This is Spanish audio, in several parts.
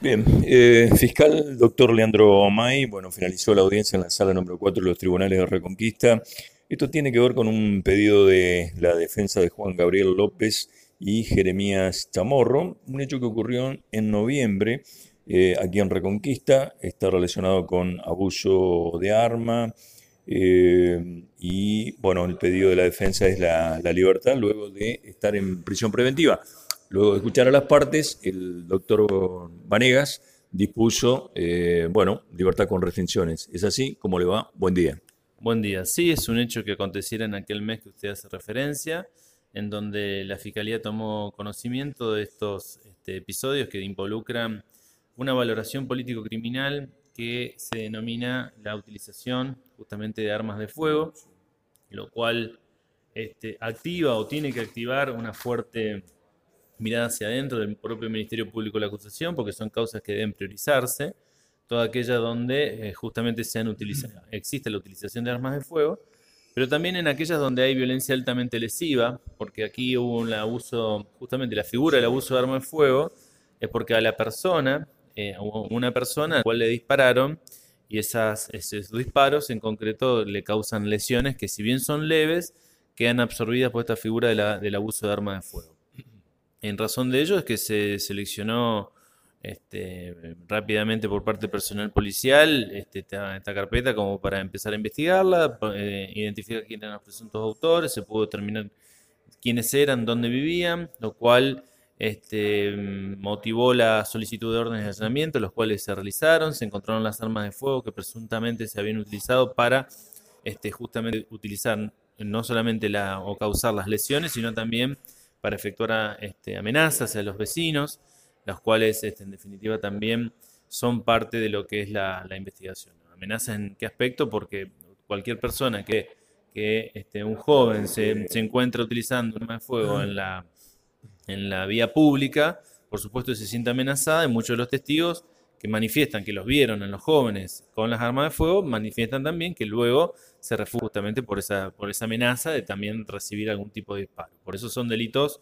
Bien, eh, fiscal doctor Leandro May, bueno, finalizó la audiencia en la sala número 4 de los tribunales de Reconquista. Esto tiene que ver con un pedido de la defensa de Juan Gabriel López y Jeremías Chamorro, un hecho que ocurrió en noviembre eh, aquí en Reconquista, está relacionado con abuso de arma eh, y, bueno, el pedido de la defensa es la libertad luego de estar en prisión preventiva. Luego de escuchar a las partes, el doctor Vanegas dispuso, eh, bueno, libertad con restricciones. ¿Es así? ¿Cómo le va? Buen día. Buen día. Sí, es un hecho que aconteciera en aquel mes que usted hace referencia, en donde la Fiscalía tomó conocimiento de estos este, episodios que involucran una valoración político-criminal que se denomina la utilización justamente de armas de fuego, lo cual este, activa o tiene que activar una fuerte mirada hacia adentro del propio Ministerio Público de la acusación, porque son causas que deben priorizarse, toda aquella donde eh, justamente se han existe la utilización de armas de fuego, pero también en aquellas donde hay violencia altamente lesiva, porque aquí hubo un abuso, justamente la figura del abuso de armas de fuego, es porque a la persona, eh, una persona a la cual le dispararon, y esas, esos disparos en concreto le causan lesiones que si bien son leves, quedan absorbidas por esta figura del abuso de armas de fuego. En razón de ello es que se seleccionó este, rápidamente por parte personal policial este, esta, carpeta como para empezar a investigarla, eh, identificar quiénes eran los presuntos autores, se pudo determinar quiénes eran, dónde vivían, lo cual este, motivó la solicitud de órdenes de allanamiento, los cuales se realizaron, se encontraron las armas de fuego que presuntamente se habían utilizado para este, justamente utilizar no solamente la, o causar las lesiones, sino también para efectuar este, amenazas a los vecinos, las cuales este, en definitiva también son parte de lo que es la, investigación. ¿Amenazas en qué aspecto? Porque cualquier persona que, que este, un joven se, se encuentra utilizando un arma de fuego en la, en la vía pública, por supuesto se siente amenazada y muchos de los testigos que manifiestan que los vieron en los jóvenes con las armas de fuego, manifiestan también que luego se refugia justamente por esa, por esa amenaza de también recibir algún tipo de disparo. Por eso son delitos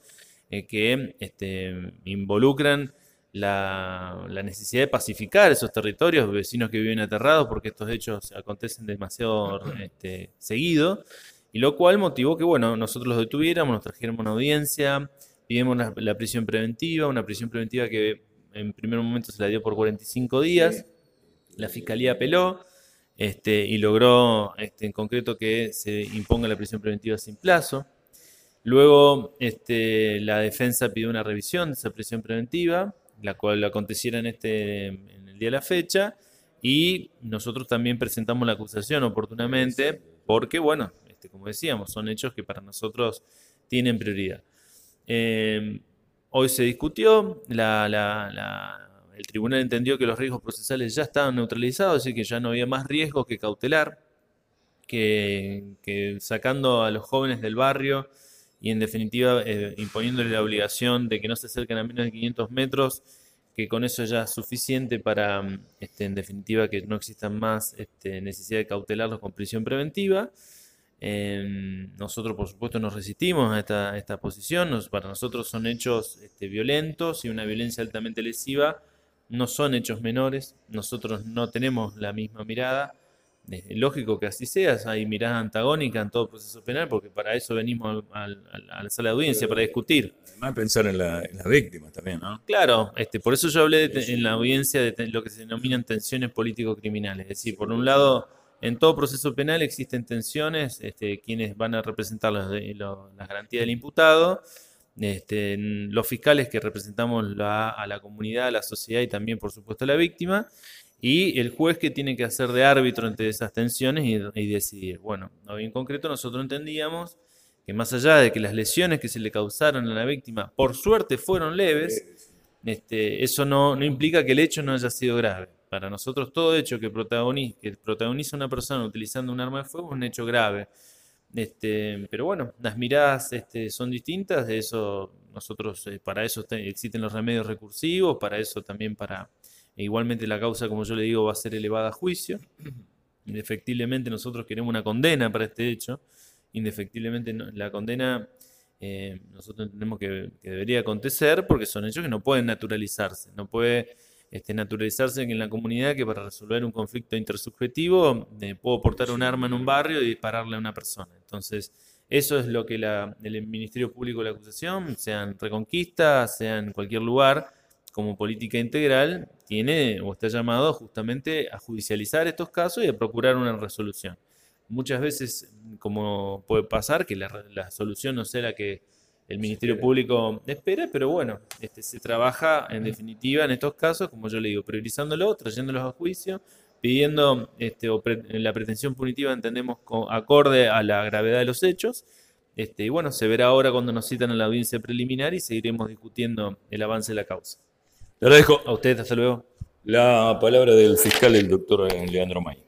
eh, que este, involucran la, necesidad de pacificar esos territorios, vecinos que viven aterrados porque estos hechos acontecen demasiado este, seguido, y lo cual motivó que, bueno, nosotros los detuviéramos, nos trajéramos una audiencia, pidimos la prisión preventiva, una prisión preventiva que en primer momento se la dio por 45 días, la fiscalía apeló este, y logró este, en concreto que se imponga la prisión preventiva sin plazo. Luego este, la defensa pidió una revisión de esa prisión preventiva, la cual aconteciera en, este, en el día de la fecha, y nosotros también presentamos la acusación oportunamente, porque, bueno, este, como decíamos, son hechos que para nosotros tienen prioridad. Eh, Hoy se discutió, el tribunal entendió que los riesgos procesales ya estaban neutralizados, así que ya no había más riesgo que cautelar, que, sacando a los jóvenes del barrio y en definitiva eh, imponiéndole la obligación de que no se acerquen a menos de 500 metros, que con eso ya es suficiente para, este, en definitiva, que no exista más este, necesidad de cautelarlos con prisión preventiva. Em, nosotros, por supuesto, nos resistimos a esta, posición. para nosotros son hechos este, violentos y una violencia altamente lesiva. No son hechos menores. Nosotros no tenemos la misma mirada. Es lógico que así sea, hay mirada antagónica en todo proceso penal, porque para eso venimos a la sala de audiencia, para discutir. Además, pensar en, la, las víctimas también, ¿no? Claro, este, por eso yo hablé en la audiencia de lo que se denominan tensiones político-criminales. Es decir, por un lado, en todo proceso penal existen tensiones, este, quienes van a representar las garantías del imputado, este, los fiscales que representamos a la comunidad, a la sociedad y también, por supuesto, a la víctima, y el juez que tiene que hacer de árbitro entre esas tensiones y, decidir. Bueno, en concreto nosotros entendíamos que más allá de que las lesiones que se le causaron a la víctima, por suerte, fueron leves, este, eso no implica que el hecho no haya sido grave. Para nosotros todo hecho que protagoniza, que una persona utilizando un arma de fuego es un hecho grave. Este, pero bueno, las miradas este, son distintas, de eso nosotros, eh, para eso existen los remedios recursivos, para eso también para, e igualmente la causa, como yo le digo, va a ser elevada a juicio. Indefectiblemente nosotros queremos una condena para este hecho. Indefectiblemente la condena eh, nosotros entendemos que, que, debería acontecer porque son hechos que no pueden naturalizarse, no puede este, naturalizarse en la comunidad que para resolver un conflicto intersubjetivo eh, puedo portar un arma en un barrio y dispararle a una persona. Entonces, eso es lo que el Ministerio Público de la Acusación, sea en Reconquista, sea en cualquier lugar, como política integral, tiene o está llamado justamente a judicializar estos casos y a procurar una resolución. Muchas veces, como puede pasar, que la solución no sea la que el Ministerio Público espera, pero bueno, este, se trabaja en definitiva en estos casos, como yo le digo, priorizándolo, trayéndolos a juicio, pidiendo este, la pretensión punitiva, entendemos, acorde a la gravedad de los hechos. Este, y bueno, se verá ahora cuando nos citan a la audiencia preliminar y seguiremos discutiendo el avance de la causa. Le dejo A usted, hasta luego. La palabra del fiscal, el doctor Leandro May.